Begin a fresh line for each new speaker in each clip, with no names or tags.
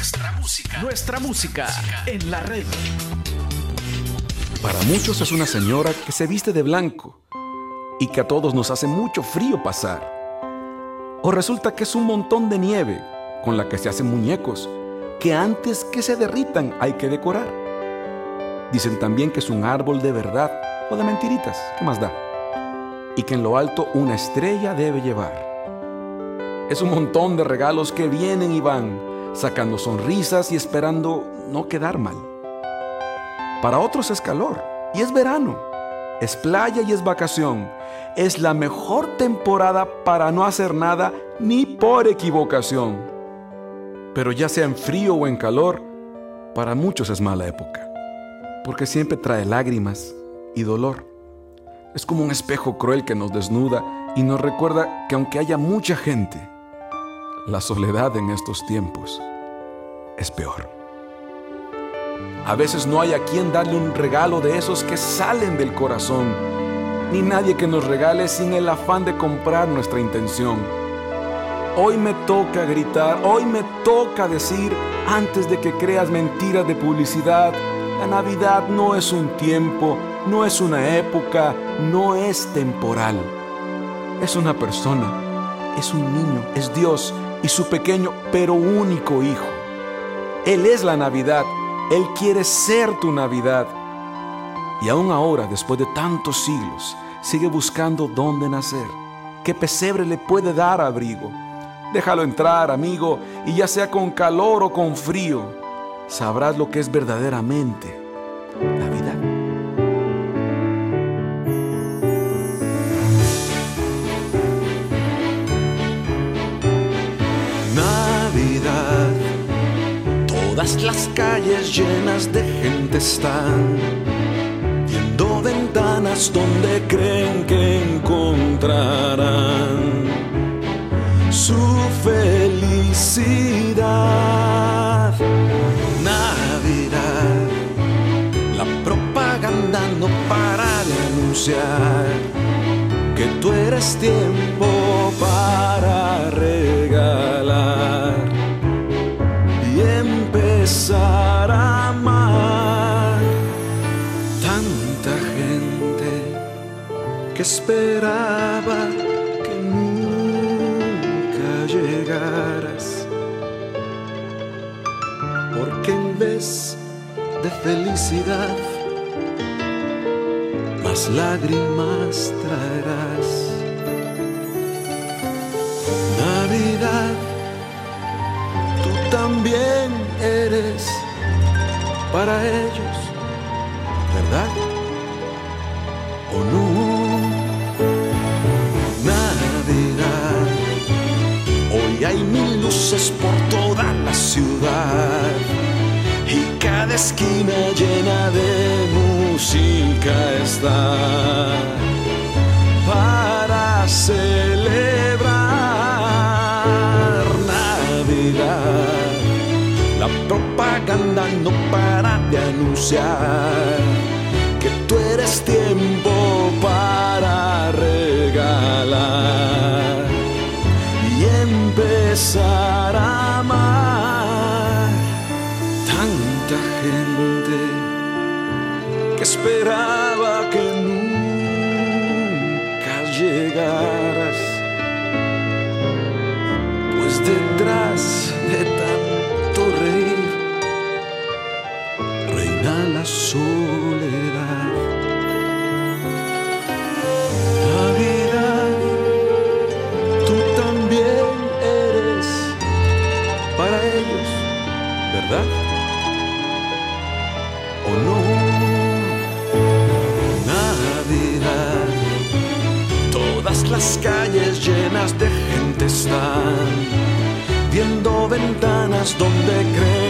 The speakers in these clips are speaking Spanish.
Nuestra música. Nuestra música en la red.
Para muchos es una señora que se viste de blanco y que a todos nos hace mucho frío pasar. O resulta que es un montón de nieve con la que se hacen muñecos que antes que se derritan hay que decorar. Dicen también que es un árbol de verdad o de mentiritas, ¿qué más da? Y que en lo alto una estrella debe llevar. Es un montón de regalos que vienen y van, sacando sonrisas y esperando no quedar mal. Para otros es calor y es verano, es playa y es vacación. Es la mejor temporada para no hacer nada ni por equivocación. Pero ya sea en frío o en calor, para muchos es mala época, porque siempre trae lágrimas y dolor. Es como un espejo cruel que nos desnuda y nos recuerda que aunque haya mucha gente, la soledad en estos tiempos es peor. A veces no hay a quien darle un regalo de esos que salen del corazón, ni nadie que nos regale sin el afán de comprar nuestra intención. Hoy me toca gritar, hoy me toca decir, antes de que creas mentiras de publicidad, la Navidad no es un tiempo, no es una época, no es temporal. Es una persona, es un niño, es Dios y su pequeño pero único hijo. Él es la Navidad, Él quiere ser tu Navidad. Y aún ahora, después de tantos siglos, sigue buscando dónde nacer. ¿Qué pesebre le puede dar abrigo? Déjalo entrar, amigo, y ya sea con calor o con frío, sabrás lo que es verdaderamente Navidad.
Todas las calles llenas de gente están viendo ventanas donde creen que encontrarán su felicidad. Navidad, la propaganda no para de anunciar que tú eres tiempo para empezar amar. Tanta gente que esperaba que nunca llegaras, porque en vez de felicidad, más lágrimas traerás. Navidad, tú también eres para ellos, ¿verdad? ¿O no? Navidad, hoy hay mil luces por toda la ciudad y cada esquina llena de música está para celebrar propaganda no para de anunciar que tú eres tiempo para regalar y empezar a amar. Tanta gente que esperaba que nunca llegaras, las calles llenas de gente están viendo ventanas donde creen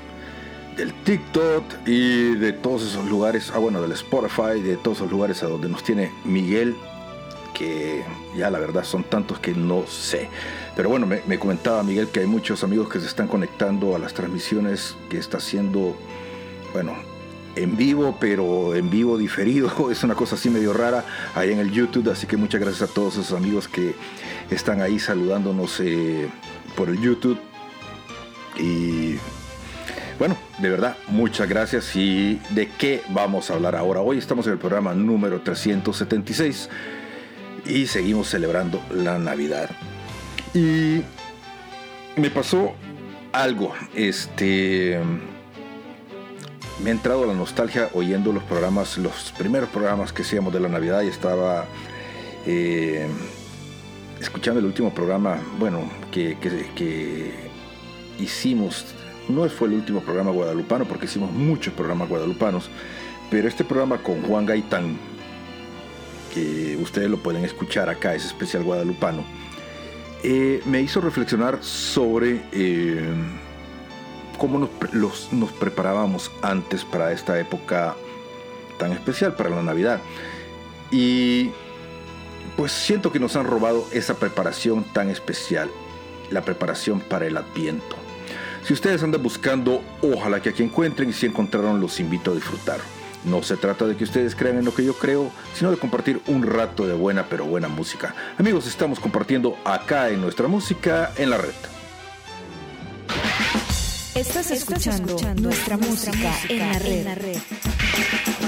del TikTok y de todos esos lugares, ah bueno, del Spotify, de todos esos lugares a donde nos tiene Miguel, que ya la verdad son tantos que no sé. Pero bueno, me, me, comentaba Miguel que hay muchos amigos que se están conectando a las transmisiones que está haciendo, bueno, en vivo, pero en vivo diferido. Es una cosa así medio rara ahí en el YouTube. Así que muchas gracias a todos esos amigos que están ahí saludándonos eh, por el YouTube. Y bueno, de verdad, muchas gracias. ¿Y de qué vamos a hablar ahora? Hoy estamos en el programa número 376 y seguimos celebrando la Navidad. Y me pasó algo, este me ha entrado la nostalgia oyendo los programas, los primeros programas que hacíamos de la Navidad y estaba eh, escuchando el último programa, bueno, que, hicimos, no fue el último programa guadalupano porque hicimos muchos programas guadalupanos, pero este programa con Juan Gaitán, que ustedes lo pueden escuchar acá, es especial guadalupano, eh, me hizo reflexionar sobre eh, cómo nos, los, nos preparábamos antes para esta época tan especial, para la Navidad. Y pues siento que nos han robado esa preparación tan especial, la preparación para el Adviento. Si ustedes andan buscando, ojalá que aquí encuentren y si encontraron, los invito a disfrutar. No se trata de que ustedes crean en lo que yo creo, sino de compartir un rato de buena pero buena música. Amigos, estamos compartiendo acá en nuestra música en la red.
Estás escuchando, nuestra, música, en la red.
En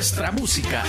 nuestra música.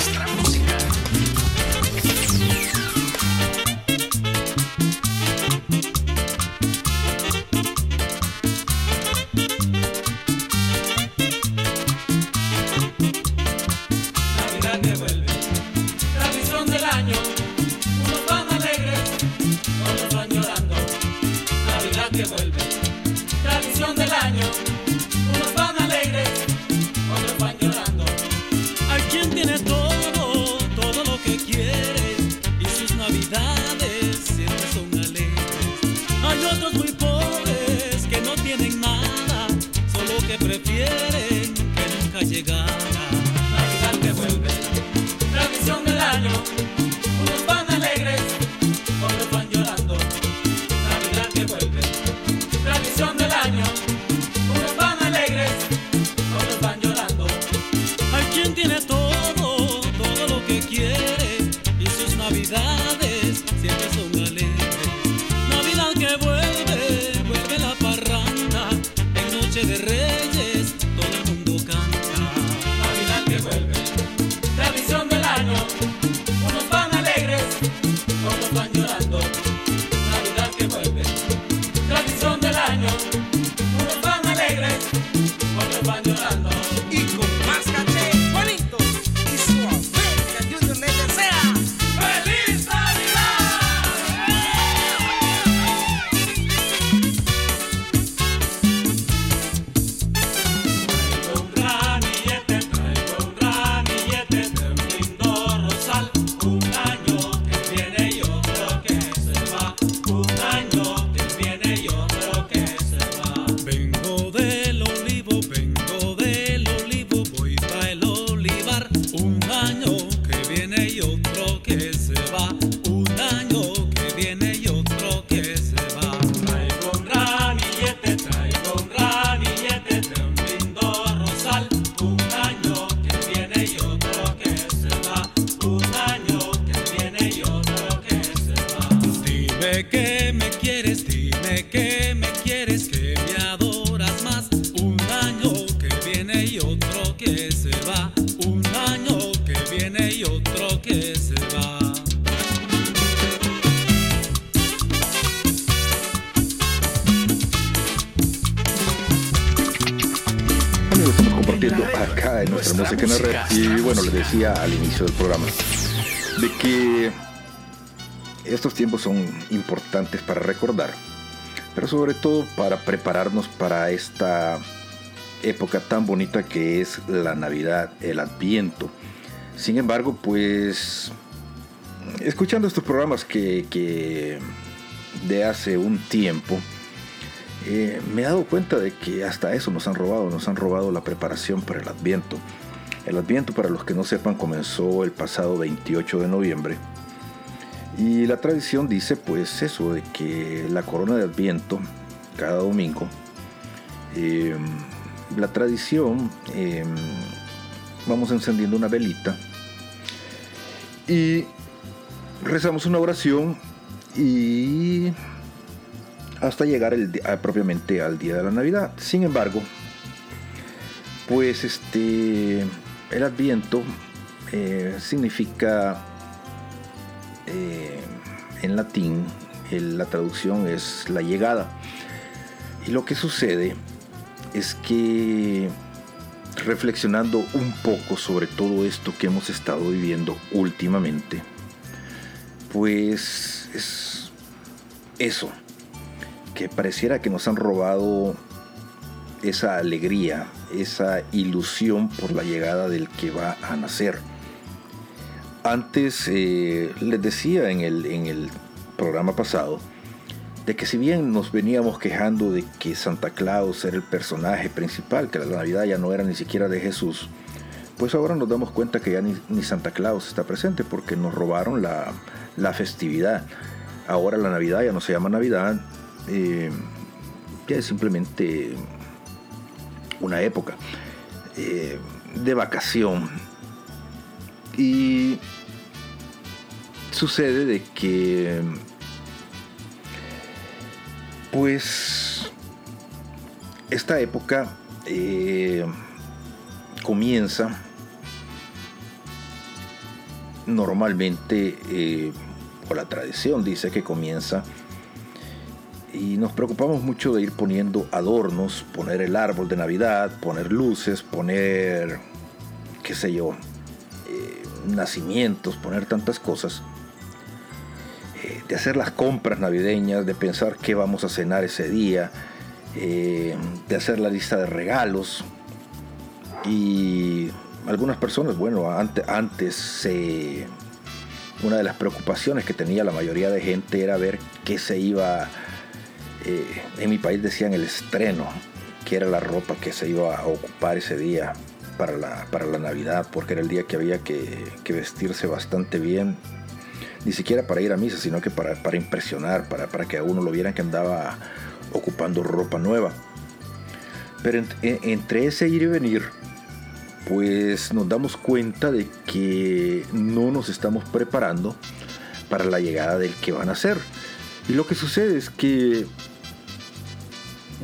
Para
prepararnos para esta época tan bonita que es la Navidad, el Adviento. Sin embargo, pues escuchando estos programas que de hace un tiempo, eh, me he dado cuenta de que hasta eso nos han robado, nos han robado la preparación para el Adviento. El Adviento, para los que no sepan, comenzó el pasado 28 de noviembre. Y la tradición dice pues eso, de que la corona de Adviento, cada domingo, eh, la tradición, eh, vamos encendiendo una velita y rezamos una oración y hasta llegar el a- propiamente al día de la Navidad. Sin embargo, pues este el Adviento eh, significa en latín la traducción es la llegada. Y lo que sucede es que reflexionando un poco sobre todo esto que hemos estado viviendo últimamente, pues es eso, que pareciera que nos han robado esa alegría, esa ilusión por la llegada del que va a nacer. Antes eh, les decía en el, en el programa pasado de que si bien nos veníamos quejando de que Santa Claus era el personaje principal, que la Navidad ya no era ni siquiera de Jesús, pues ahora nos damos cuenta que ya ni, ni Santa Claus está presente porque nos robaron la, la festividad. Ahora la Navidad ya no se llama Navidad, eh, ya es simplemente una época eh, de vacación. Y sucede de que pues esta época eh, comienza normalmente, eh, o la tradición dice que comienza, y nos preocupamos mucho de ir poniendo adornos, poner el árbol de Navidad, poner luces, poner, qué sé yo, eh, nacimientos, poner tantas cosas de hacer las compras navideñas, de pensar qué vamos a cenar ese día, eh, de hacer la lista de regalos. Y algunas personas, bueno, antes, antes una de las preocupaciones que tenía la mayoría de gente era ver qué se iba, eh, en mi país decían el estreno, que era la ropa que se iba a ocupar ese día para la, para la Navidad, porque era el día que había que vestirse bastante bien, ni siquiera para ir a misa, sino que para, para impresionar, para, para que a uno lo vieran que andaba ocupando ropa nueva. Pero e- entre ese ir y venir, pues nos damos cuenta de que no nos estamos preparando para la llegada del que van a ser. Y lo que sucede es que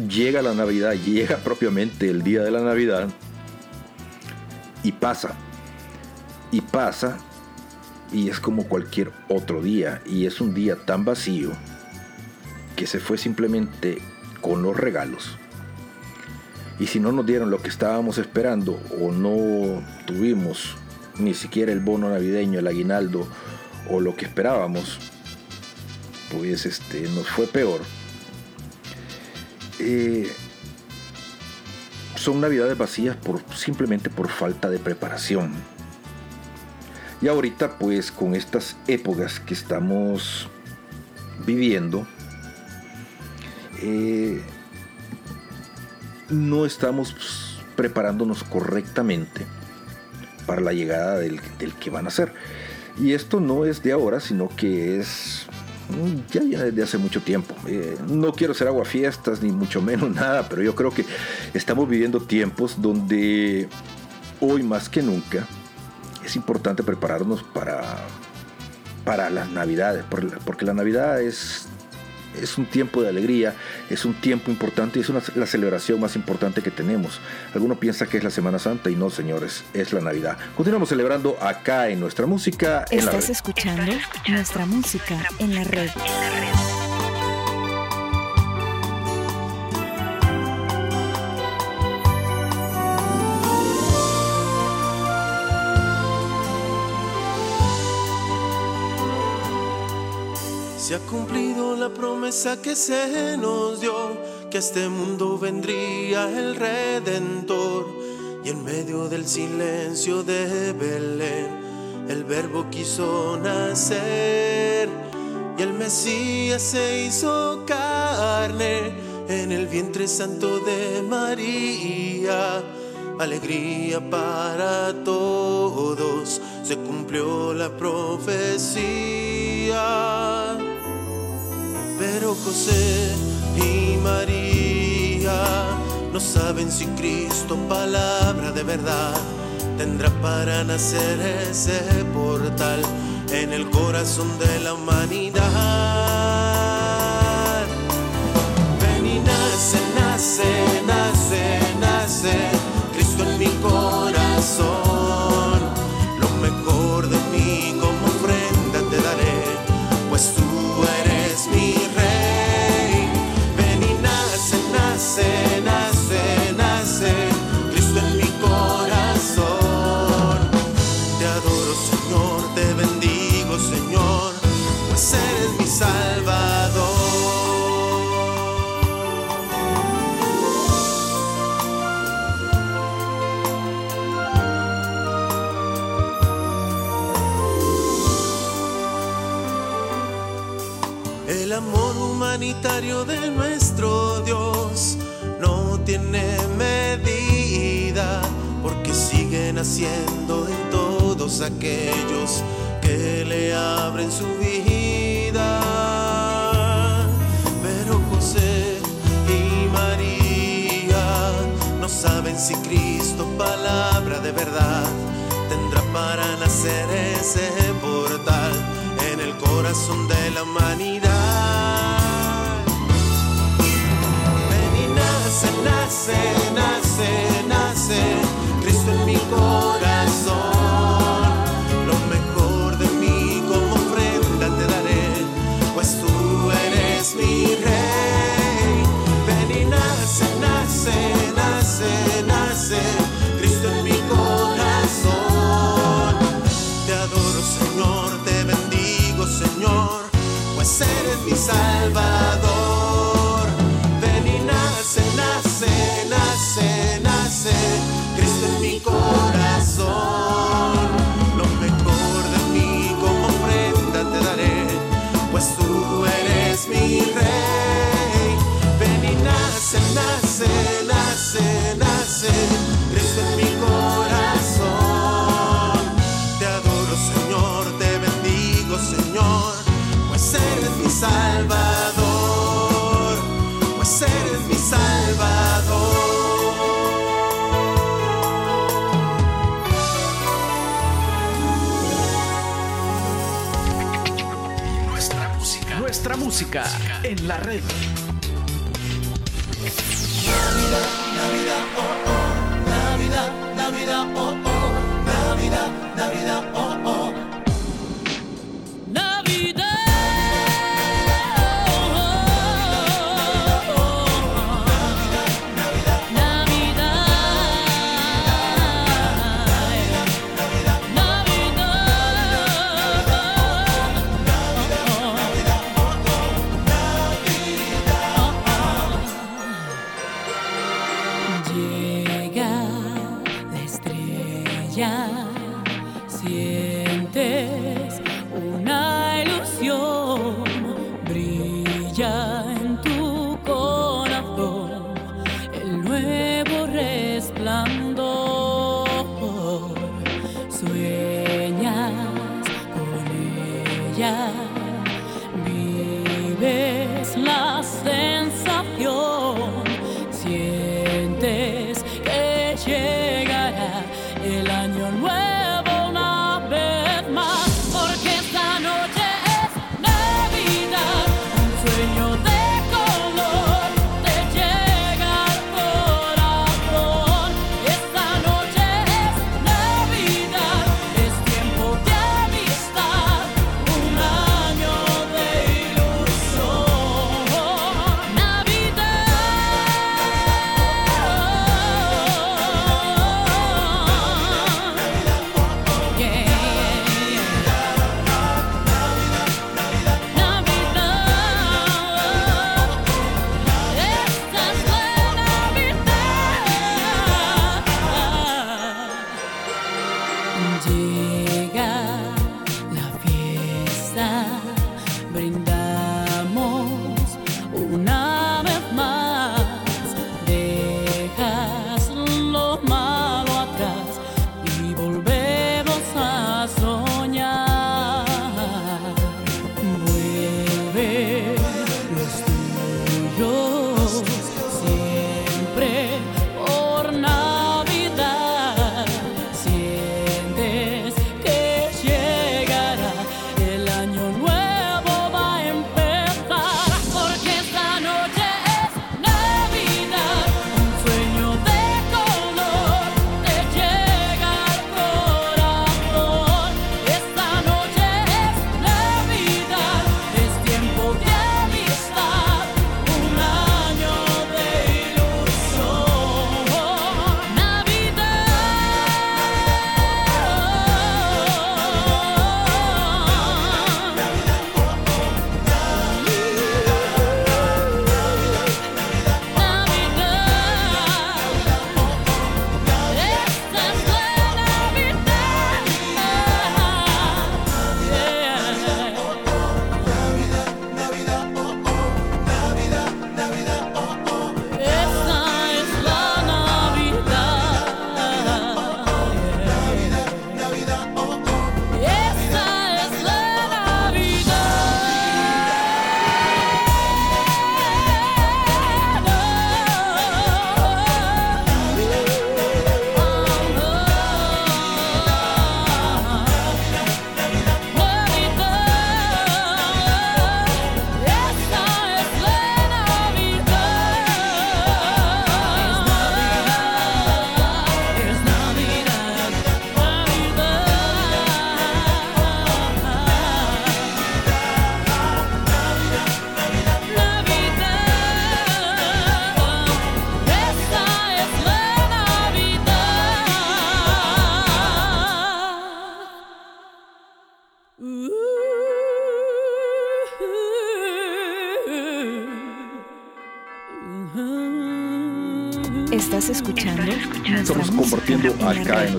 llega la Navidad, llega propiamente el día de la Navidad y pasa. Y pasa y es como cualquier otro día. Y es un día tan vacío que se fue simplemente con los regalos. Y si no nos dieron lo que estábamos esperando o no tuvimos ni siquiera el bono navideño, el aguinaldo o lo que esperábamos, pues este, nos fue peor. Eh, son navidades vacías por, simplemente por falta de preparación. Y ahorita pues con estas épocas que estamos viviendo, eh, no estamos pues, preparándonos correctamente para la llegada del, del que van a ser. Y esto no es de ahora, sino que es mm, ya viene desde hace mucho tiempo. Eh, no quiero ser aguafiestas ni mucho menos nada, pero yo creo que estamos viviendo tiempos donde hoy más que nunca es importante prepararnos para, para las navidades, por- porque la Navidad es, es un tiempo de alegría, es un tiempo importante y es una- la celebración más importante que tenemos. Alguno piensa que es la Semana Santa y no, señores, es la Navidad. Continuamos celebrando acá en nuestra música. En la
Estás
red.
escuchando nuestra música en la red.
Se ha cumplido la promesa que se nos dio, que a este mundo vendría el Redentor. Y en medio del silencio de Belén, el Verbo quiso nacer. Y el Mesías se hizo carne en el vientre santo de María. Alegría para todos, se cumplió la profecía. Pero José y María no saben si Cristo, palabra de verdad, tendrá para nacer ese portal en el corazón de la humanidad. Humanitario de nuestro Dios no tiene medida, porque siguen haciendo en todos aquellos que le abren su vida. Pero José y María no saben si Cristo, palabra de verdad, tendrá para nacer ese portal en el corazón de la humanidad. nace, nace, nace Cristo en mi corazón. Lo mejor de
mí como
ofrenda te daré, pues tú eres mi rey.
Ven y nace, nace, nace, nace Cristo en mi corazón. Te adoro Señor, te bendigo Señor, pues
eres mi salvador.
it.
música en la red.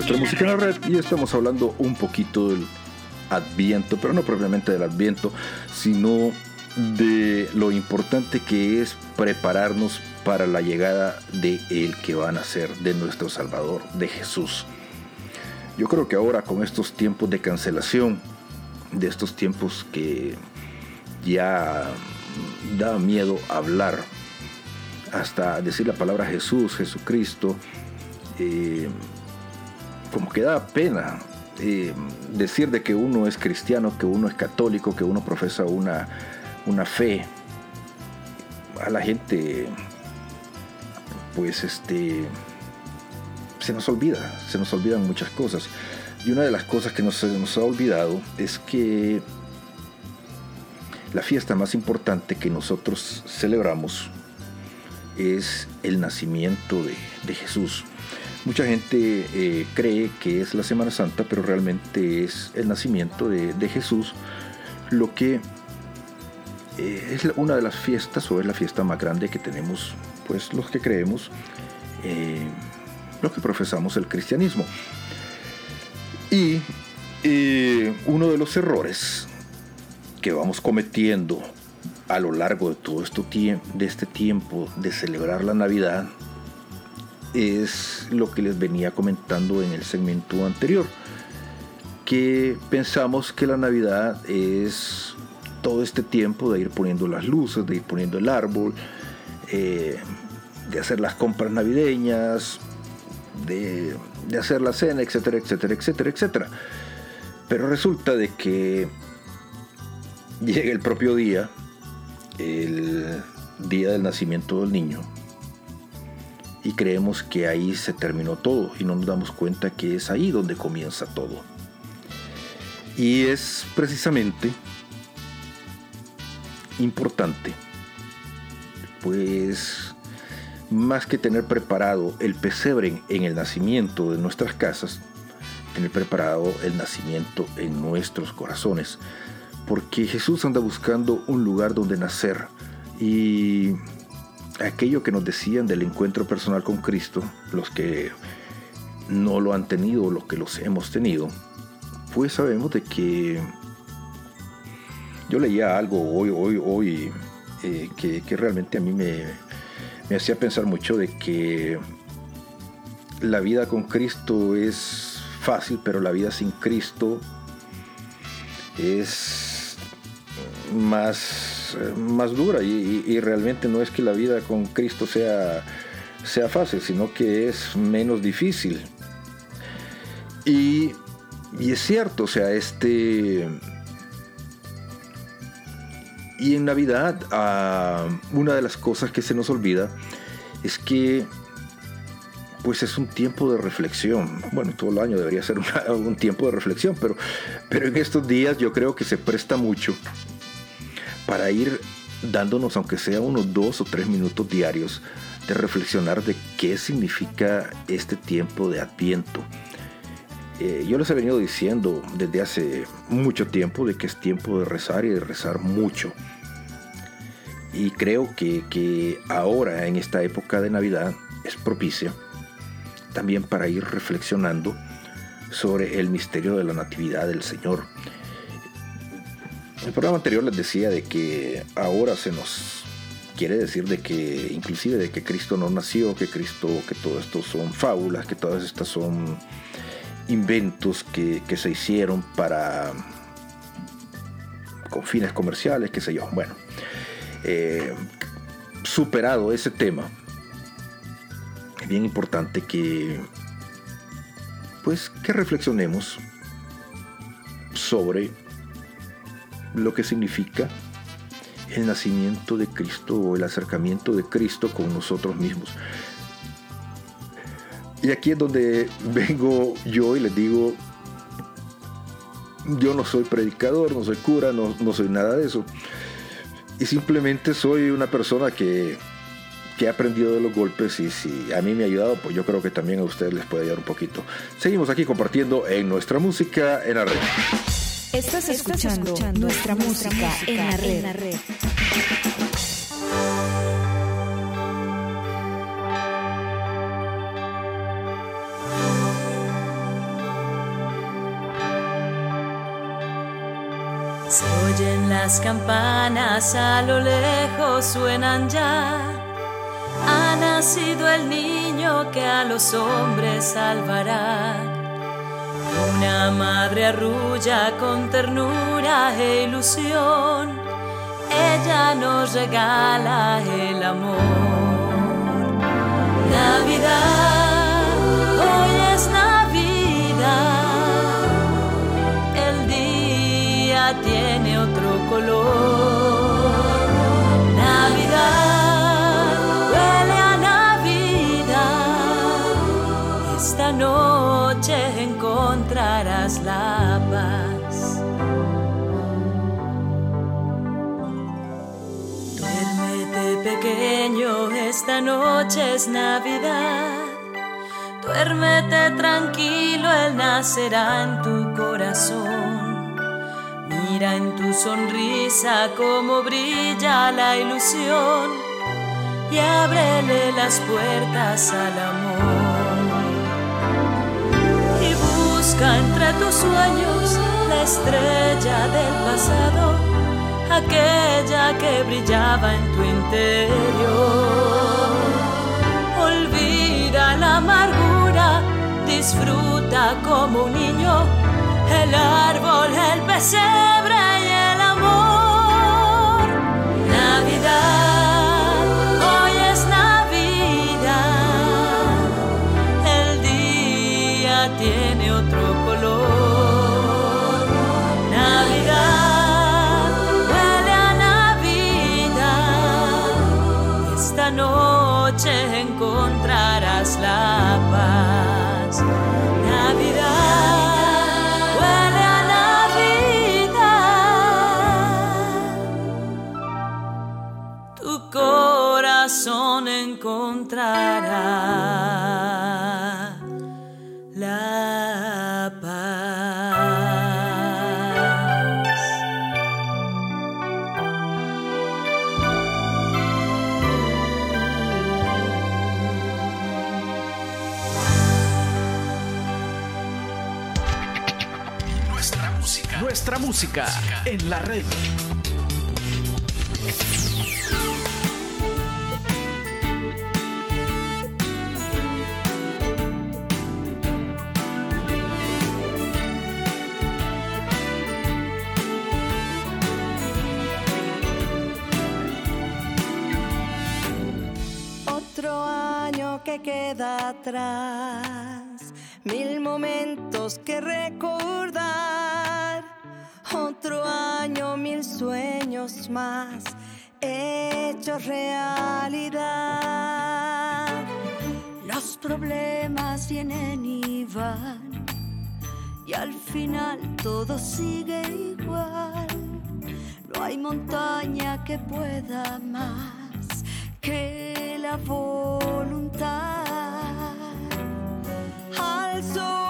nuestra música en la red y estamos hablando un poquito del Adviento, pero no propiamente del Adviento, sino de lo importante que es prepararnos para la llegada de el que van a ser de nuestro Salvador, de Jesús. Yo creo que ahora con estos tiempos de cancelación, de estos tiempos que ya da miedo hablar, hasta decir la palabra Jesús, Jesucristo, eh, como que da pena eh, decir de que uno es cristiano, que uno es católico, que uno profesa una, una fe. A la gente, pues este, se nos olvida, se nos olvidan muchas cosas. Y una de las cosas que nos, nos ha olvidado es que la fiesta más importante que nosotros celebramos es el nacimiento de, de Jesús. Mucha gente eh, cree que es la Semana Santa, pero realmente es el nacimiento de, Jesús, lo que eh, es una de las fiestas o es la fiesta más grande que tenemos, pues los que creemos, eh, los que profesamos el cristianismo. Y uno de los errores que vamos cometiendo a lo largo de todo esto tie- de este tiempo de celebrar la Navidad es lo que les venía comentando en el segmento anterior, que pensamos que la Navidad es todo este tiempo de ir poniendo las luces, de ir poniendo el árbol, eh, de hacer las compras navideñas, de, de hacer la cena, etcétera, etcétera, etcétera, etcétera. Pero resulta de que llega el propio día, el día del nacimiento del niño, y creemos que ahí se terminó todo y no nos damos cuenta que es ahí donde comienza todo. Y es precisamente importante, pues más que tener preparado el pesebre en el nacimiento de nuestras casas, tener preparado el nacimiento en nuestros corazones, porque Jesús anda buscando un lugar donde nacer y aquello que nos decían del encuentro personal con Cristo, los que no lo han tenido, los que los hemos tenido, pues sabemos de que yo leía algo hoy, hoy, hoy, eh, que, que realmente a mí me, me hacía pensar mucho de que la vida con Cristo es fácil, pero la vida sin Cristo es más, eh, más dura y, realmente no es que la vida con Cristo sea, sea fácil, sino que es menos difícil. Y, y es cierto, o sea, este... Y en Navidad, ah, una de las cosas que se nos olvida es que pues es un tiempo de reflexión. Bueno, todo el año debería ser un tiempo de reflexión, pero, pero en estos días yo creo que se presta mucho para ir dándonos, aunque sea unos dos o tres minutos diarios, de reflexionar de qué significa este tiempo de Adviento. Eh, yo les he venido diciendo desde hace mucho tiempo de que es tiempo de rezar y de rezar mucho. Y creo que, que ahora, en esta época de Navidad, es propicia también para ir reflexionando sobre el misterio de la Natividad del Señor. El programa anterior les decía de que ahora se nos quiere decir de que inclusive de que Cristo no nació, que Cristo, que todo esto son fábulas, que todas estas son inventos que, que se hicieron para con fines comerciales, qué sé yo. Bueno, eh, superado ese tema, es bien importante que pues que reflexionemos sobre lo que significa el nacimiento de Cristo o el acercamiento de Cristo con nosotros mismos. Y aquí es donde vengo yo y les digo, yo no soy predicador, no soy cura, no, no soy nada de eso. Y simplemente soy una persona que, que ha aprendido de los golpes y si a mí me ha ayudado, pues yo creo que también a ustedes les puede ayudar un poquito. Seguimos aquí compartiendo en nuestra música en la red.
Estás escuchando, nuestra, música, en la red.
Se oyen las campanas a lo lejos suenan ya. Ha nacido el niño que a los hombres salvará. Una madre arrulla con ternura e ilusión, ella nos regala el amor. Navidad, hoy es Navidad, el día tiene otro color. Navidad, huele a Navidad, esta noche la paz. Duérmete pequeño, esta noche es Navidad. Duérmete tranquilo, Él nacerá en tu corazón. Mira en tu sonrisa cómo brilla la ilusión y ábrele las puertas al amor. Entre tus sueños la estrella del pasado, aquella que brillaba en tu interior. Olvida la amargura, disfruta como un niño el árbol, el pesebre corazón encontrará la paz.
Nuestra música. Nuestra música en la red.
Queda atrás, mil momentos que recordar. Otro año, mil sueños más, hechos realidad. Los problemas vienen y van, y al final todo sigue igual. No hay montaña que pueda más que la voluntad. Alzo mi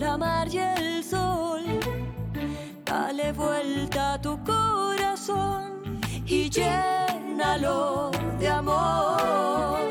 la mar y el sol. Dale vuelta a tu corazón y llénalo de amor.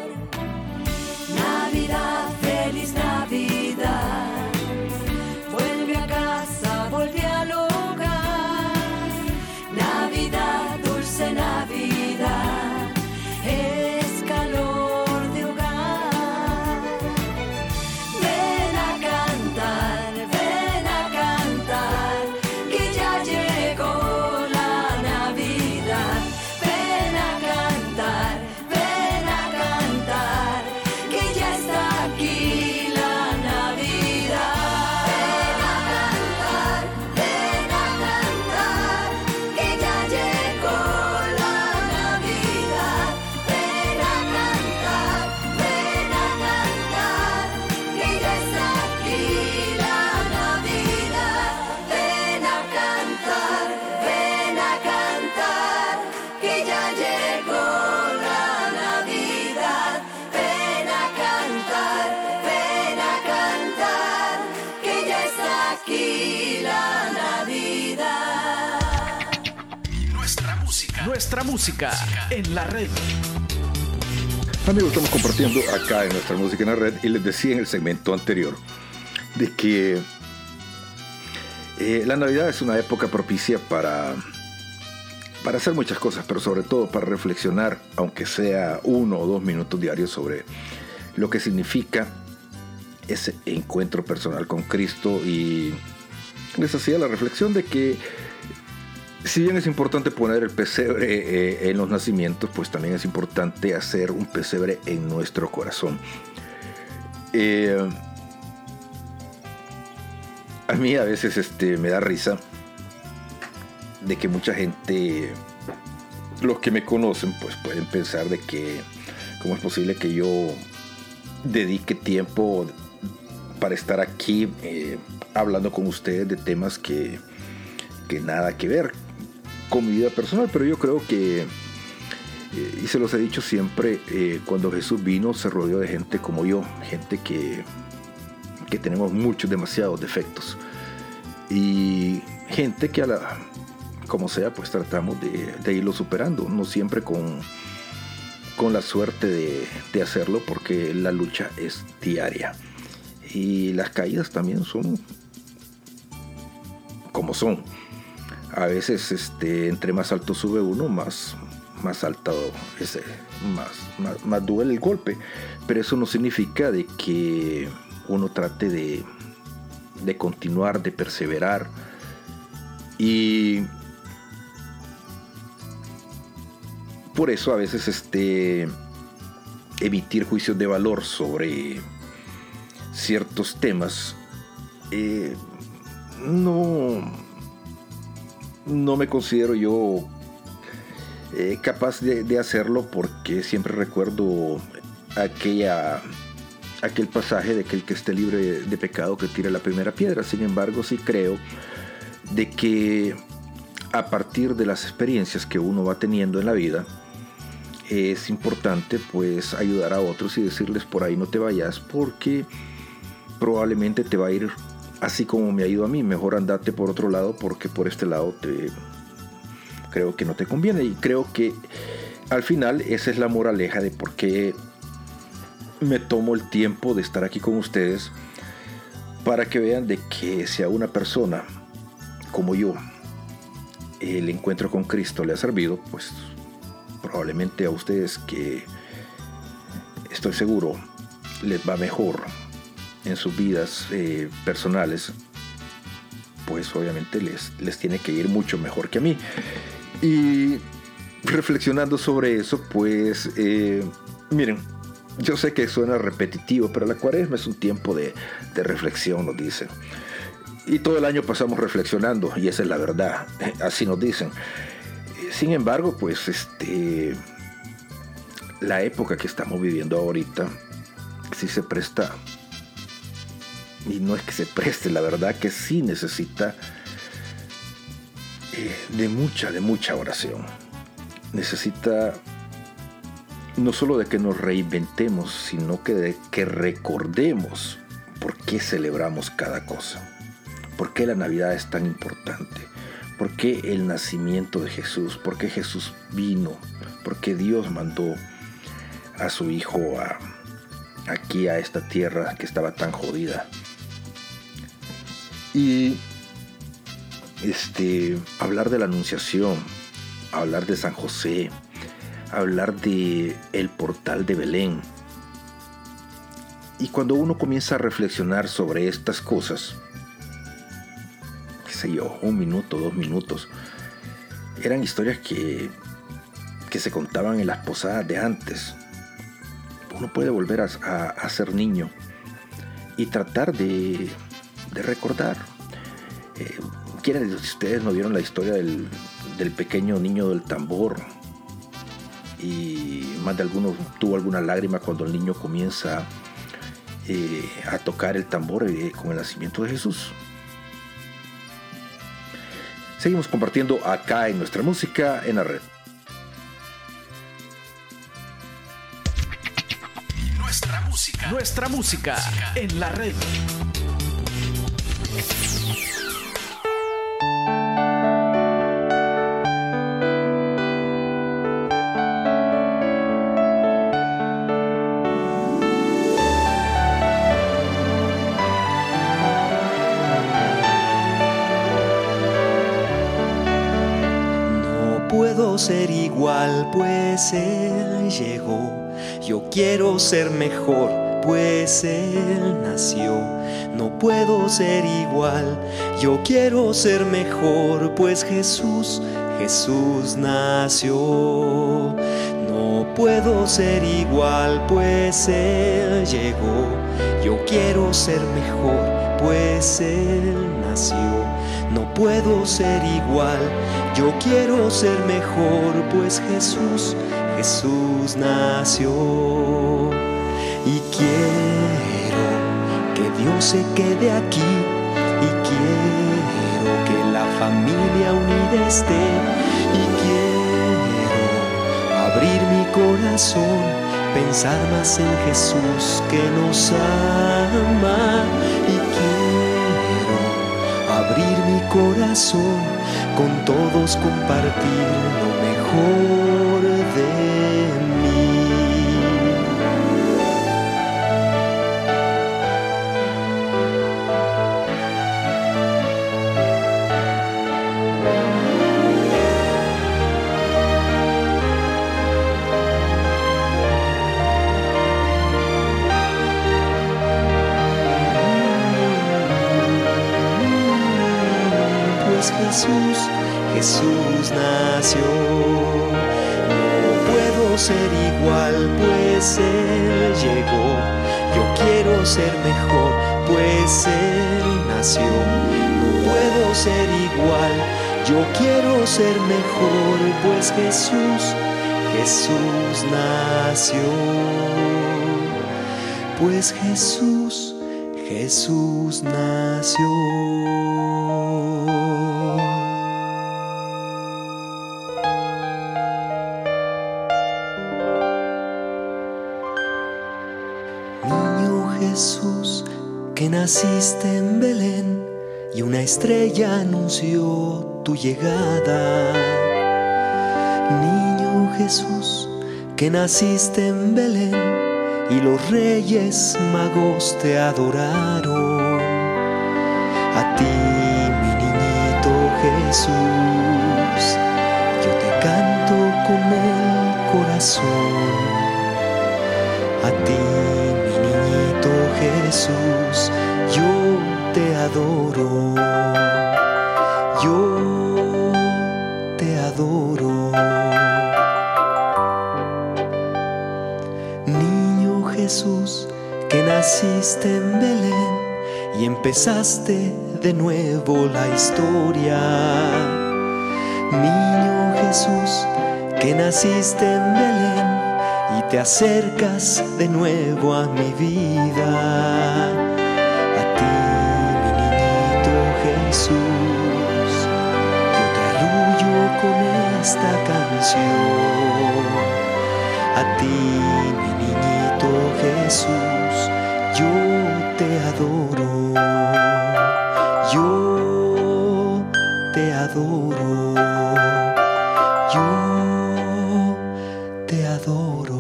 Música en la red.
Amigos, estamos compartiendo acá en nuestra música en la red y les decía en el segmento anterior de que eh, la Navidad es una época propicia para, para hacer muchas cosas, pero sobre todo para reflexionar, aunque sea uno o dos minutos diarios, sobre lo que significa ese encuentro personal con Cristo y les hacía la reflexión de que si bien es importante poner el pesebre eh, en los nacimientos, pues también es importante hacer un pesebre en nuestro corazón. Eh, a mí a veces este, me da risa de que mucha gente, los que me conocen, pues pueden pensar de que cómo es posible que yo dedique tiempo para estar aquí eh, hablando con ustedes de temas que, que, nada que ver con mi vida personal, pero yo creo que, eh, y se los he dicho siempre, eh, cuando Jesús vino se rodeó de gente como yo, gente que que tenemos muchos, demasiados defectos. Y gente que a la, como sea, pues tratamos de, irlo superando, no siempre con, con la suerte de, de, hacerlo porque la lucha es diaria. Y las caídas también son como son. A veces este, entre más alto sube uno, más, más alto ese, más, más, más duele el golpe. Pero eso no significa de que uno trate de, de continuar, de perseverar. Y por eso a veces este, emitir juicios de valor sobre ciertos temas eh, no, no me considero yo eh, capaz de, hacerlo porque siempre recuerdo aquella aquel pasaje de que el que esté libre de pecado que tire la primera piedra. Sin embargo, sí creo de que a partir de las experiencias que uno va teniendo en la vida, es importante pues ayudar a otros y decirles por ahí no te vayas porque probablemente te va a ir así como me ha ido a mí. Mejor andate por otro lado porque por este lado te creo que no te conviene. Y creo que al final esa es la moraleja de por qué me tomo el tiempo de estar aquí con ustedes para que vean de que si a una persona como yo el encuentro con Cristo le ha servido, pues probablemente a ustedes que estoy seguro les va mejor en sus vidas eh, personales, pues obviamente les, les tiene que ir mucho mejor que a mí. Y reflexionando sobre eso, pues eh, miren, yo sé que suena repetitivo, pero la cuaresma es un tiempo de, reflexión, nos dicen. Y todo el año pasamos reflexionando, y esa es la verdad, así nos dicen. Sin embargo, pues este, la época que estamos viviendo ahorita, sí se presta, y no es que se preste, la verdad que sí necesita eh, de mucha, de mucha oración. Necesita no solo de que nos reinventemos, sino que de que recordemos por qué celebramos cada cosa, por qué la Navidad es tan importante, por qué el nacimiento de Jesús, por qué Jesús vino, por qué Dios mandó a su Hijo aquí a esta tierra que estaba tan jodida. Y este, hablar de la Anunciación, hablar de San José, hablar de el portal de Belén. Y cuando uno comienza a reflexionar sobre estas cosas, qué sé yo, un minuto, dos minutos, eran historias que, que se contaban en las posadas de antes. Uno puede volver a, ser niño y tratar de, de recordar. Eh, ¿Quiénes de ustedes no vieron la historia del, del pequeño niño del tambor? y más de alguno tuvo alguna lágrima cuando el niño comienza eh, a tocar el tambor eh, con el nacimiento de Jesús. Seguimos compartiendo acá en nuestra música en la red.
Nuestra música, nuestra música en la red.
No puedo ser igual, pues Él llegó. Yo quiero ser mejor, pues Él nació. No puedo ser igual, yo quiero ser mejor, pues Jesús, Jesús nació. No puedo ser igual, pues Él llegó. Yo quiero ser mejor, pues Él nació. No puedo ser igual, yo quiero ser mejor, pues Jesús, Jesús nació. Y quiero Dios se quede aquí, y quiero que la familia unida esté, y quiero abrir mi corazón, pensar más en Jesús que nos ama, y quiero abrir mi corazón, con todos compartir lo mejor de Jesús, Jesús nació. No puedo ser igual, pues Él llegó. Yo quiero ser mejor, pues Él nació. No puedo ser igual, yo quiero ser mejor, pues Jesús, Jesús nació. Pues Jesús, Jesús nació. Jesús, que naciste en Belén y una estrella anunció tu llegada. Niño Jesús, que naciste en Belén y los reyes magos te adoraron. A ti, mi niñito Jesús, yo te canto con el corazón. A ti, Jesús, yo te adoro. Yo te adoro. Niño Jesús, que naciste en Belén y empezaste de nuevo la historia. Niño Jesús, que naciste en Belén y te acercas de nuevo a mi vida. Esta canción. A ti, mi niñito Jesús, yo te adoro. Yo te adoro. Yo te adoro.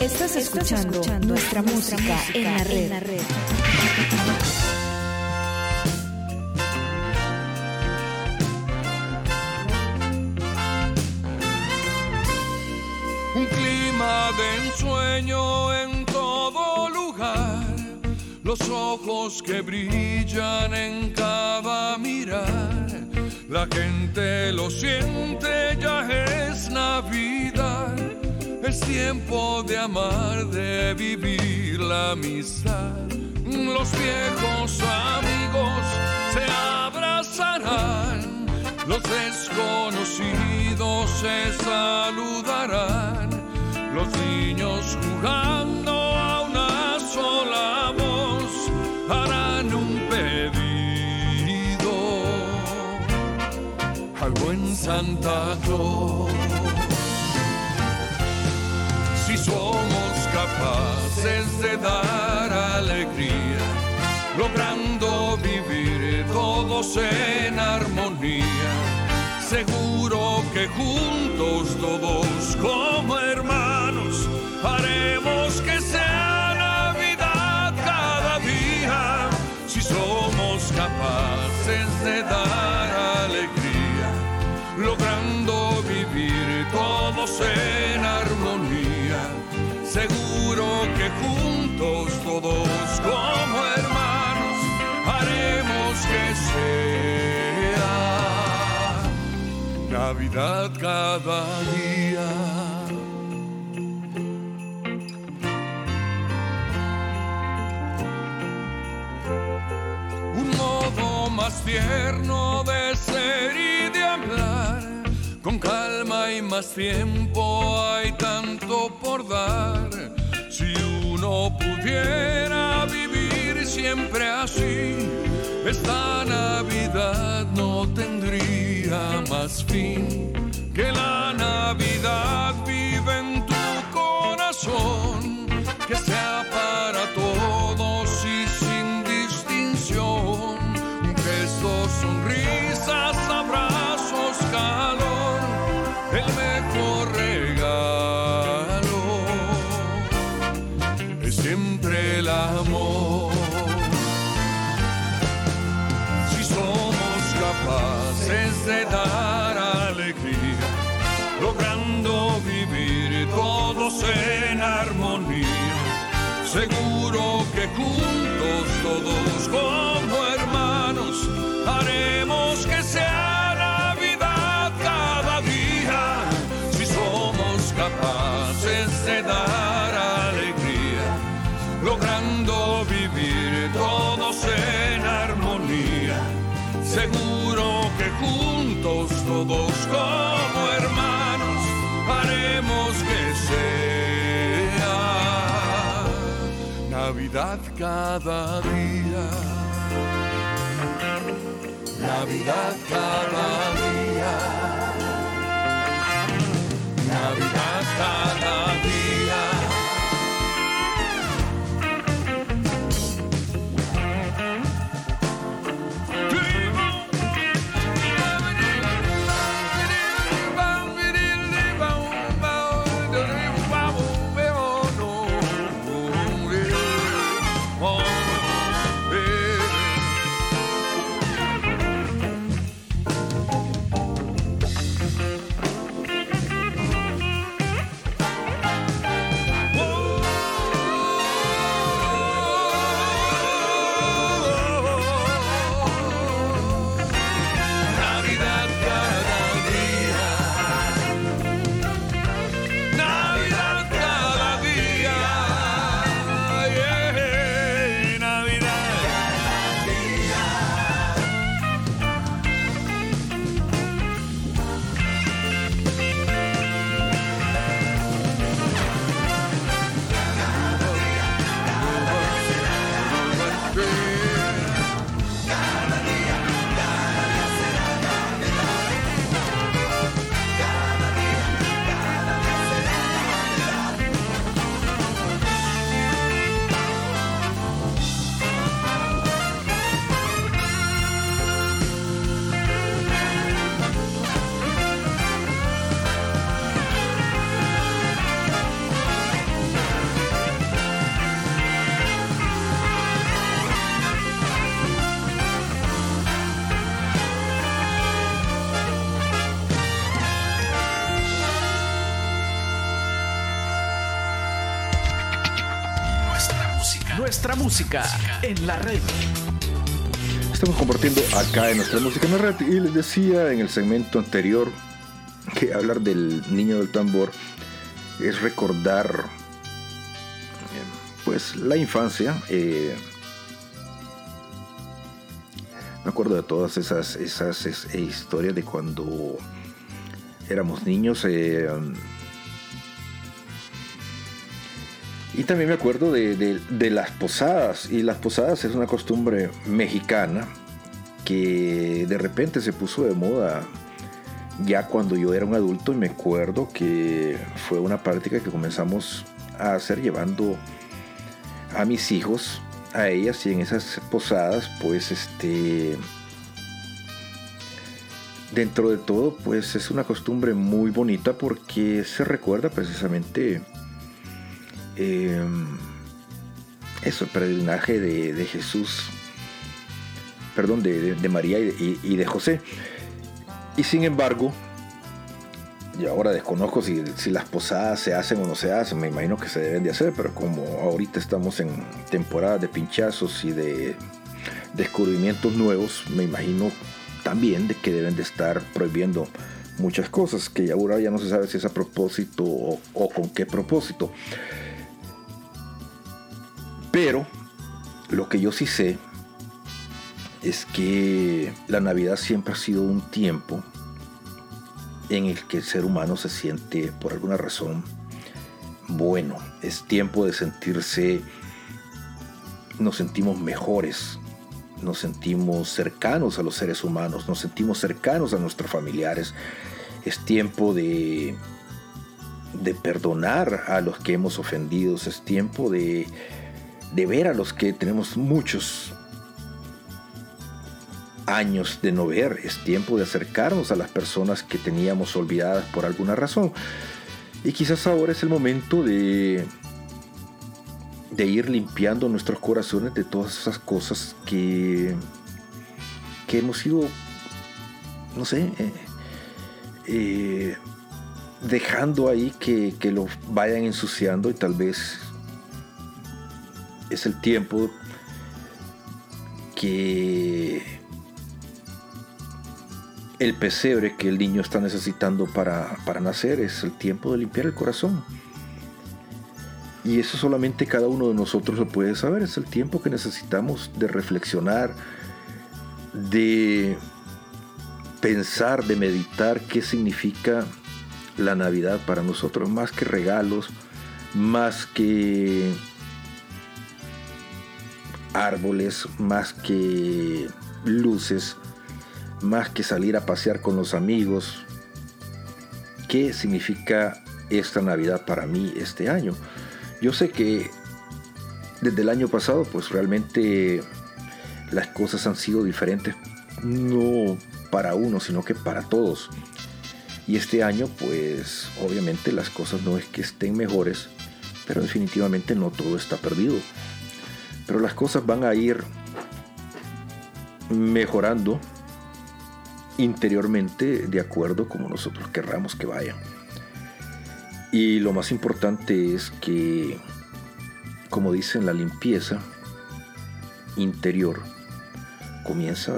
Estás escuchando, nuestra, música, en la red.
Los ojos que brillan en cada mirar. La gente lo siente, ya es Navidad. Es tiempo de amar, de vivir la amistad. Los viejos amigos se abrazarán, los desconocidos se saludarán, los niños jugando a una sola Si somos capaces de dar alegría, logrando vivir todos en armonía, seguro que juntos todos como Cada día. Un modo más tierno de ser y de hablar. Con calma y más tiempo hay tanto por dar. Si uno pudiera vivir siempre así, esta Navidad no tendría más fin. Que la Navidad vive en tu corazón, que sea para todos y sin distinción. Gestos, sonrisas, abrazos, calor, juntos todos como hermanos haremos que sea Navidad cada día. Si somos capaces de dar alegría, logrando vivir todos en armonía, seguro que juntos todos como Navidad cada día. Navidad cada día. Navidad cada día.
Música. En la red.
Estamos compartiendo acá en nuestra música en la red y les decía en el segmento anterior que hablar del niño del tambor es recordar eh, pues la infancia. eh, me acuerdo de todas esas, esas es- eh, historias de cuando éramos niños. eh, y también me acuerdo de, de- las posadas. Y las posadas es una costumbre mexicana que de repente se puso de moda ya cuando yo era un adulto. Y me acuerdo que fue una práctica que comenzamos a hacer llevando a mis hijos a ellas y en esas posadas pues este dentro de todo pues es una costumbre muy bonita porque se recuerda precisamente eh, eso el peregrinaje de, de Jesús perdón de, María y de, José y sin embargo Y ahora desconozco si, las posadas se hacen o no se hacen, me imagino que se deben de hacer, pero como ahorita estamos en temporada de pinchazos y de descubrimientos nuevos, me imagino también de que deben de estar prohibiendo muchas cosas que ahora ya no se sabe si es a propósito o con qué propósito. Pero lo que yo sí sé es que la Navidad siempre ha sido un tiempo en el que el ser humano se siente por alguna razón bueno. Es tiempo de sentirse, nos sentimos mejores, nos sentimos cercanos a los seres humanos, nos sentimos cercanos a nuestros familiares. Es tiempo de, de perdonar a los que hemos ofendido, es tiempo de, de ver a los que tenemos muchos años de no ver, es tiempo de acercarnos a las personas que teníamos olvidadas por alguna razón. Y quizás ahora es el momento de, de ir limpiando nuestros corazones de todas esas cosas que, que hemos ido, no sé, eh, eh, dejando ahí que, que lo vayan ensuciando y tal vez es el tiempo que el pesebre que el niño está necesitando para, para, nacer es el tiempo de limpiar el corazón. Y eso solamente cada uno de nosotros lo puede saber. Es el tiempo que necesitamos de reflexionar, de pensar, de meditar qué significa la Navidad para nosotros, más que regalos, más que árboles, más que luces, más que salir a pasear con los amigos. ¿Qué significa esta Navidad para mí este año? Yo sé que desde el año pasado pues realmente las cosas han sido diferentes, no para uno, sino que para todos. Y este año pues obviamente las cosas no es que estén mejores, pero definitivamente no todo está perdido. Pero las cosas van a ir mejorando interiormente de acuerdo como nosotros querramos que vayan. Y lo más importante es que, como dicen, la limpieza interior comienza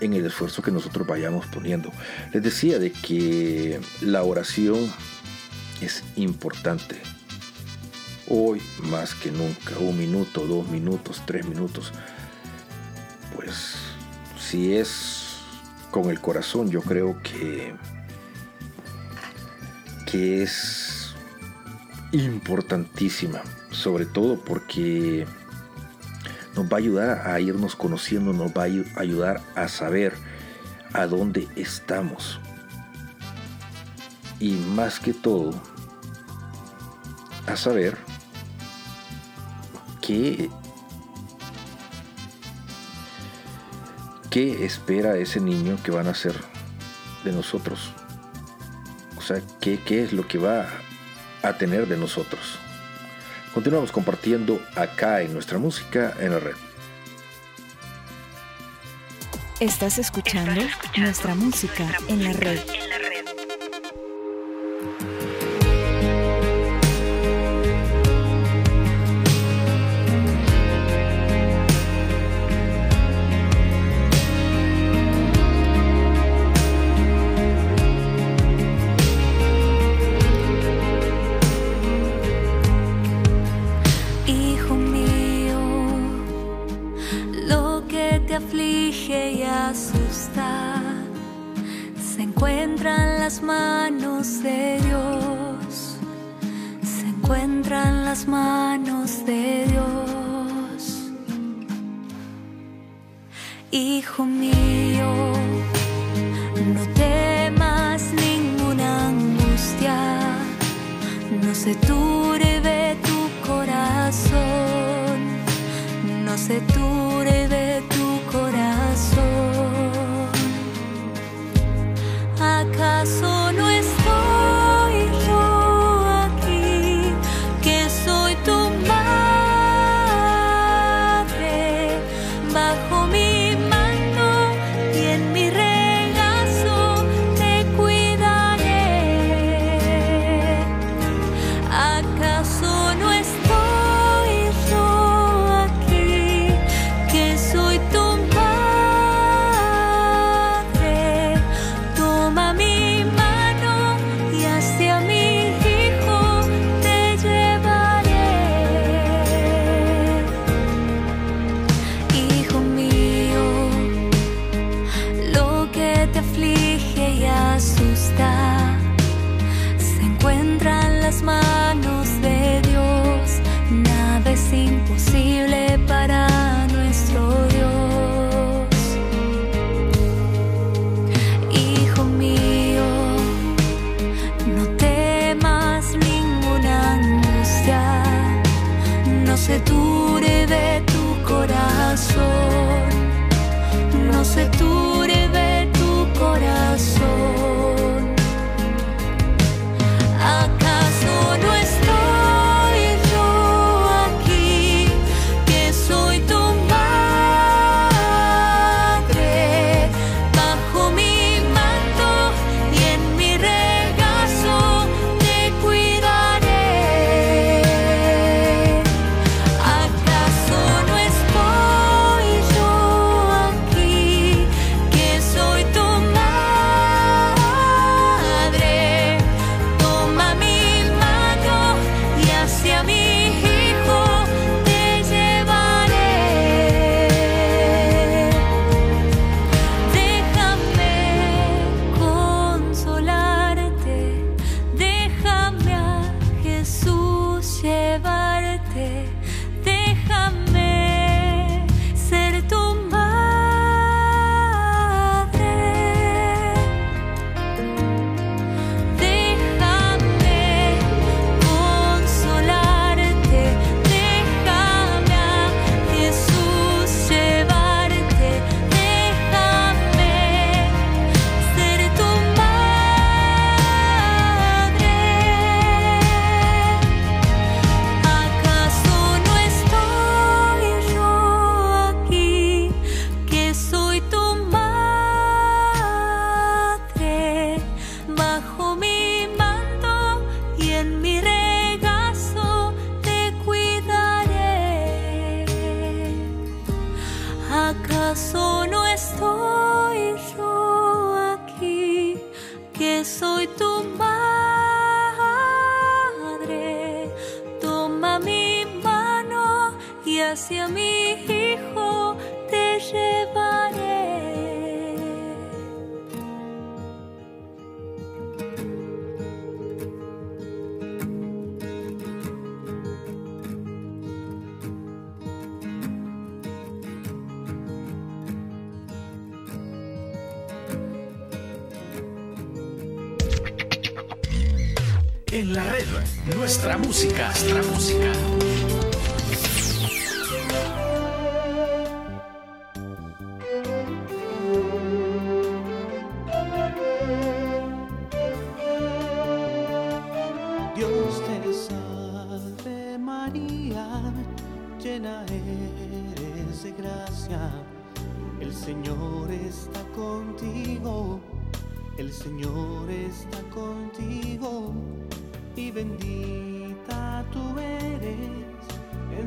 en el esfuerzo que nosotros vayamos poniendo. Les decía de que la oración es importante. Hoy más que nunca, un minuto, dos minutos, tres minutos, pues si es con el corazón, yo creo que, que es importantísima, sobre todo porque nos va a ayudar a irnos conociendo, nos va a ayudar a saber a dónde estamos. Y más que todo, a saber que ¿Qué espera ese niño que van a ser de nosotros? O sea, ¿qué, ¿qué es lo que va a tener de nosotros? Continuamos compartiendo acá en nuestra música en la red.
Estás escuchando, Estás escuchando nuestra, música nuestra música en la red.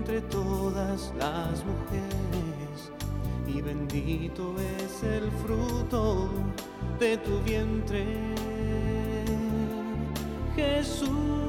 entre todas las mujeres, y bendito es el fruto de tu vientre, Jesús.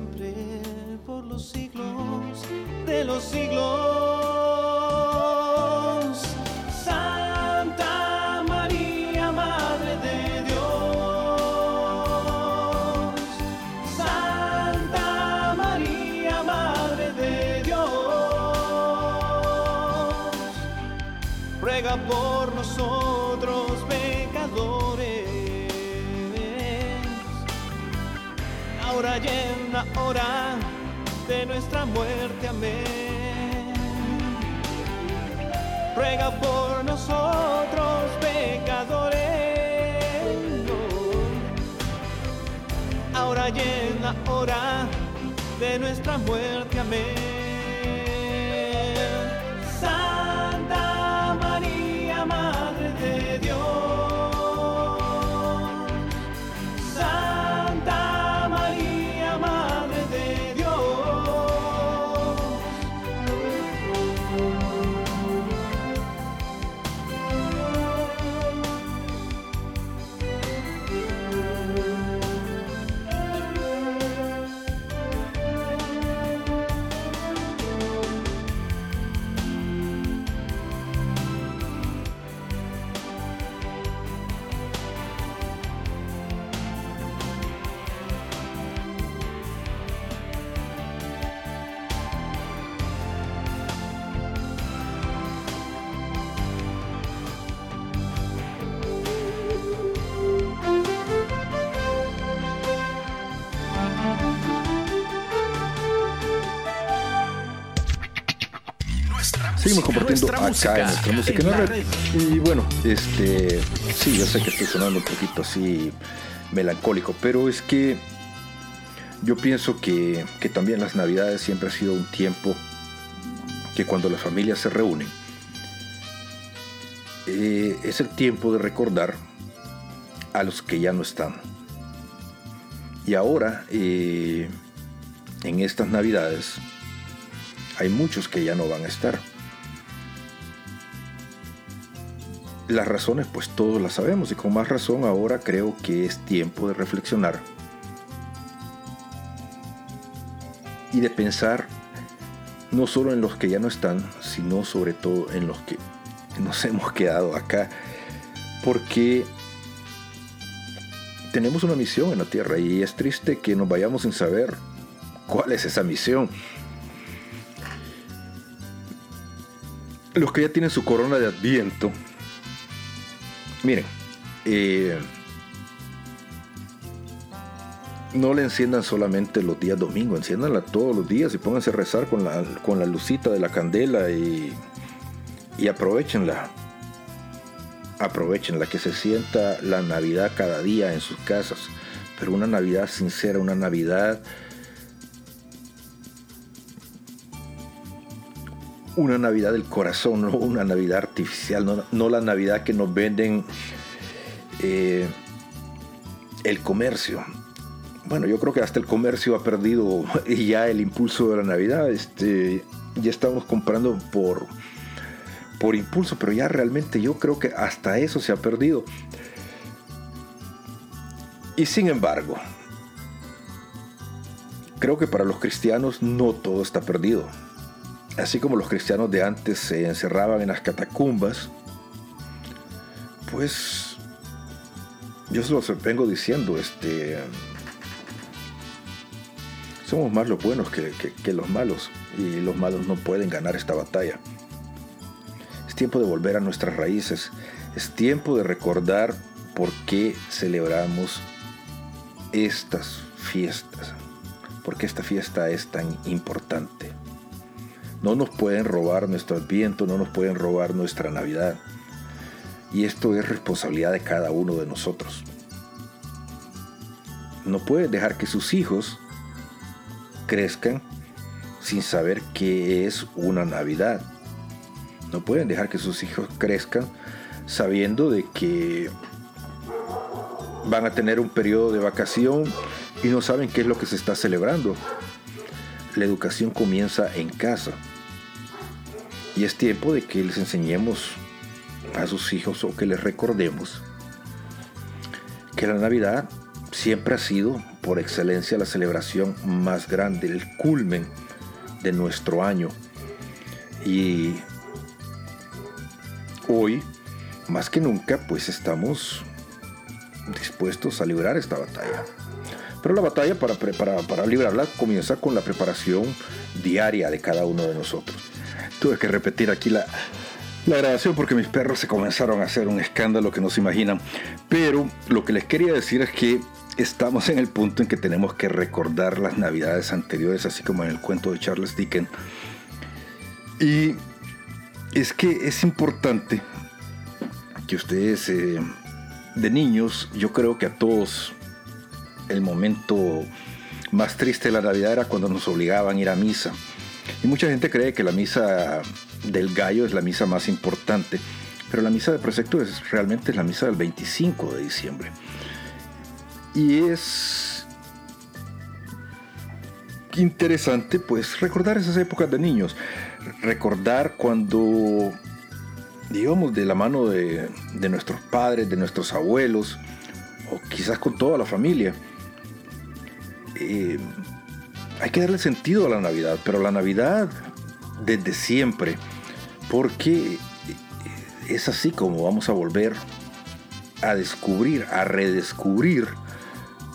siempre por los siglos.
Nuestra muerte, amén.
Seguimos compartiendo acá
música
en nuestra música
en
la red. Y bueno, este, sí, yo sé que estoy sonando un poquito así melancólico, pero es que yo pienso que, que también las navidades siempre ha sido un tiempo que cuando las familias se reúnen, eh, es el tiempo de recordar a los que ya no están. Y ahora, eh, en estas navidades, hay muchos que ya no van a estar. Las razones pues todos las sabemos y con más razón ahora creo que es tiempo de reflexionar y de pensar no solo en los que ya no están, sino sobre todo en los que nos hemos quedado acá, porque tenemos una misión en la tierra y es triste que nos vayamos sin saber cuál es esa misión. Los que ya tienen su corona de adviento, miren, eh, no le enciendan solamente los días domingo, enciéndanla todos los días y pónganse a rezar con la, con la lucita de la candela y, y aprovechenla. Aprovechenla, que se sienta la Navidad cada día en sus casas, pero una Navidad sincera, una Navidad una Navidad del corazón, no una Navidad artificial, no, la Navidad que nos venden eh, el comercio. Bueno, yo creo que hasta el comercio ha perdido ya el impulso de la Navidad. Este, ya estamos comprando por, por impulso, pero ya realmente yo creo que hasta eso se ha perdido. Y sin embargo, creo que para los cristianos no todo está perdido así como los cristianos de antes se encerraban en las catacumbas, pues yo se los vengo diciendo, este, somos más los buenos que, que, los malos y los malos no pueden ganar esta batalla. Es tiempo de volver a nuestras raíces, es tiempo de recordar por qué celebramos estas fiestas, por qué esta fiesta es tan importante. No nos pueden robar nuestro adviento, no nos pueden robar nuestra Navidad. Y esto es responsabilidad de cada uno de nosotros. No pueden dejar que sus hijos crezcan sin saber qué es una Navidad. No pueden dejar que sus hijos crezcan sabiendo de que van a tener un periodo de vacación y no saben qué es lo que se está celebrando. La educación comienza en casa. Y es tiempo de que les enseñemos a sus hijos o que les recordemos que la Navidad siempre ha sido por excelencia la celebración más grande, el culmen de nuestro año. Y hoy, más que nunca, pues estamos dispuestos a librar esta batalla. Pero la batalla para, para, para librarla comienza con la preparación diaria de cada uno de nosotros. Tuve que repetir aquí la, la grabación porque mis perros se comenzaron a hacer un escándalo que no se imaginan. Pero lo que les quería decir es que estamos en el punto en que tenemos que recordar las navidades anteriores, así como en el cuento de Charles Dickens. Y es que es importante que ustedes eh, de niños, yo creo que a todos el momento más triste de la Navidad era cuando nos obligaban a ir a misa. Y mucha gente cree que la misa del gallo es la misa más importante, pero la misa de precepto es realmente la misa del 25 de diciembre. Y es interesante pues recordar esas épocas de niños, recordar cuando, digamos, de la mano de, de nuestros padres, de nuestros abuelos, o quizás con toda la familia, eh, hay que darle sentido a la Navidad, pero la Navidad desde siempre, porque es así como vamos a volver a descubrir, a redescubrir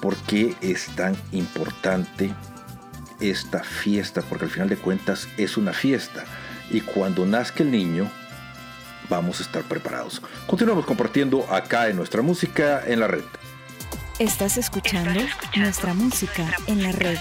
por qué es tan importante esta fiesta, porque al final de cuentas es una fiesta y cuando nazca el niño vamos a estar preparados. Continuamos compartiendo acá en nuestra música en la red.
Estás escuchando, nuestra música en la red.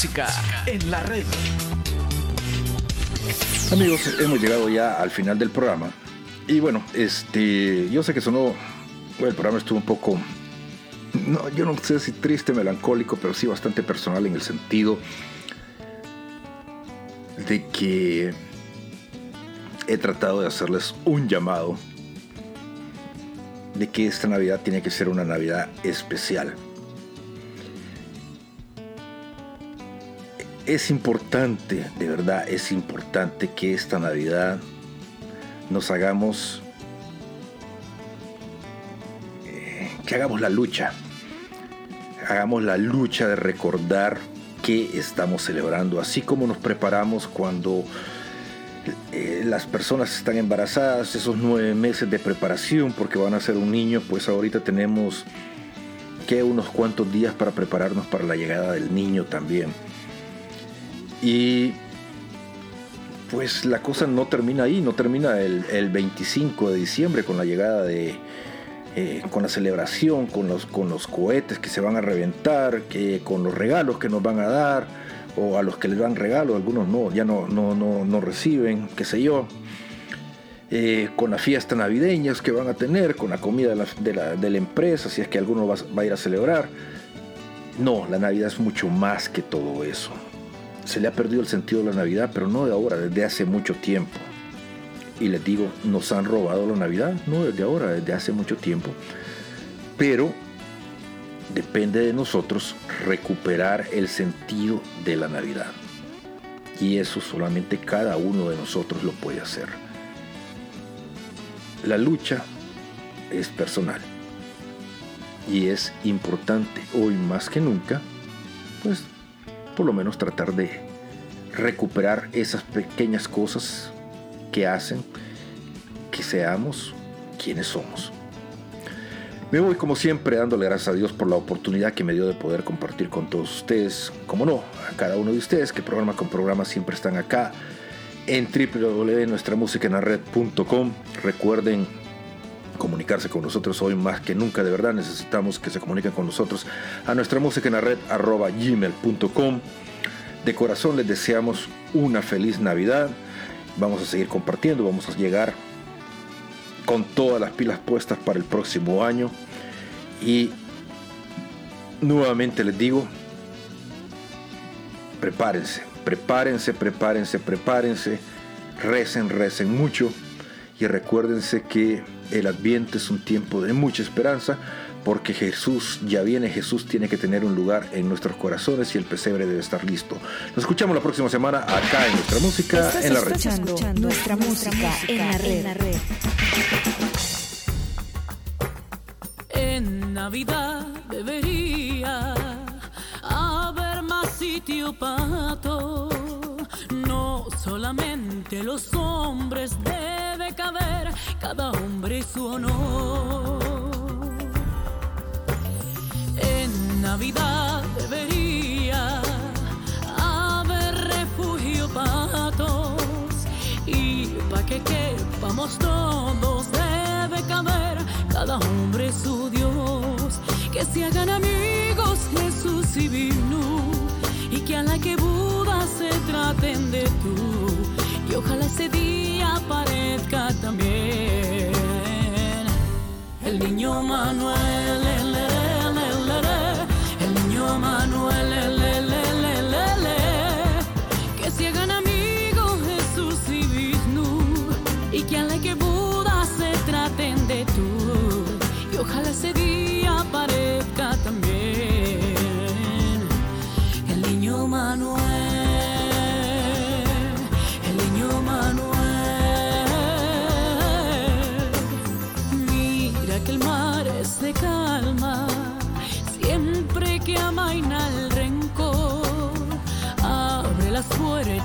música en la red.
Amigos, hemos llegado ya al final del programa. Y bueno, este, yo sé que sonó, bueno, el programa estuvo un poco, no, yo no sé si triste, melancólico, pero sí bastante personal en el sentido de que he tratado de hacerles un llamado de que esta Navidad tiene que ser una Navidad especial. es importante, de verdad es importante que esta Navidad nos hagamos, eh, que hagamos la lucha, hagamos la lucha de recordar que estamos celebrando, así como nos preparamos cuando eh, las personas están embarazadas, esos nueve meses de preparación porque van a ser un niño, pues ahorita tenemos que unos cuantos días para prepararnos para la llegada del niño también. Y pues la cosa no termina ahí, no termina el, el 25 de diciembre con la llegada de, eh, con la celebración, con los, con los cohetes que se van a reventar, que, con los regalos que nos van a dar, o a los que les dan regalos, algunos no, ya no, no, no, no reciben, qué sé yo. Eh, con las fiestas navideñas que van a tener, con la comida de la, de la- de la empresa, si es que alguno va, va a ir a celebrar. No, la Navidad es mucho más que todo eso. Se le ha perdido el sentido de la Navidad, pero no de ahora, desde hace mucho tiempo. Y les digo, nos han robado la Navidad, no desde ahora, desde hace mucho tiempo. Pero depende de nosotros recuperar el sentido de la Navidad. Y eso solamente cada uno de nosotros lo puede hacer. La lucha es personal. Y es importante hoy más que nunca, pues por lo menos tratar de recuperar esas pequeñas cosas que hacen que seamos quienes somos. Me voy como siempre dándole gracias a Dios por la oportunidad que me dio de poder compartir con todos ustedes, como no, a cada uno de ustedes que programa con programa siempre están acá en www.nuestramusicaenlared.com. Recuerden comunicarse con nosotros hoy más que nunca, de verdad necesitamos que se comuniquen con nosotros a nuestra música en la red arroba gmail.com. De corazón les deseamos una feliz Navidad. Vamos a seguir compartiendo, vamos a llegar con todas las pilas puestas para el próximo año. Y nuevamente les digo, prepárense, prepárense, prepárense, prepárense, recen, recen mucho y recuérdense que el adviento es un tiempo de mucha esperanza porque Jesús ya viene, Jesús tiene que tener un lugar en nuestros corazones y el pesebre debe estar listo. Nos escuchamos la próxima semana acá en nuestra música
Estás
en la red.
escuchando nuestra música en la red.
En Navidad debería haber más sitio para solamente los hombres debe caber cada hombre su honor. En Navidad debería haber refugio para todos y para que quepamos todos debe caber cada hombre su Dios. Que se hagan amigos Jesús y vino y que a la que Buda se traten de tú y ojalá ese día parezca también el niño Manuel.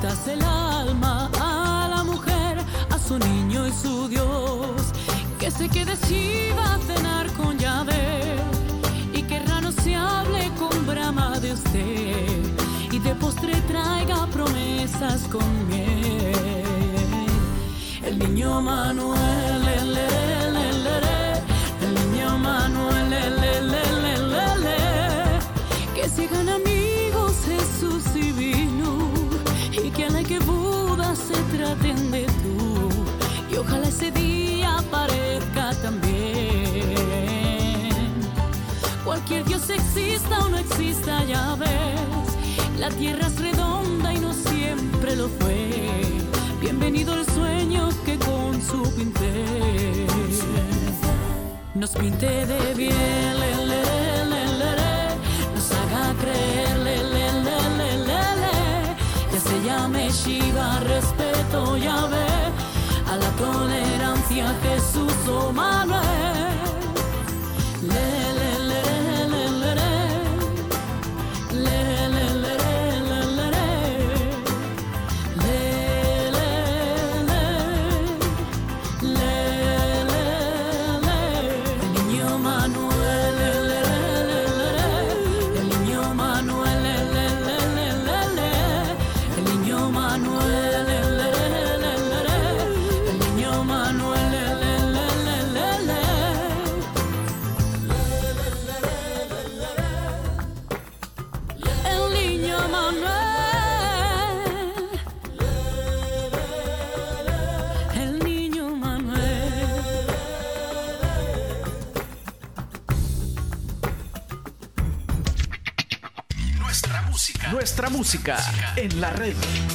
Puertas el alma a la mujer, a su niño y su Dios. Que se quede Shiva a cenar con llave y que rano se hable con brama de usted y de postre traiga promesas con miel. El niño Manuel, el, el, el, el, Buda se traten de tú y ojalá ese día parezca también. Cualquier Dios exista o no exista ya ves la tierra es redonda y no siempre lo fue. Bienvenido el sueño que con su pinté. Nos pinte de bien le, le, le, nos haga creer llame Shiva respeto ya ve a la tolerancia Jesús o Manuel
música en la red.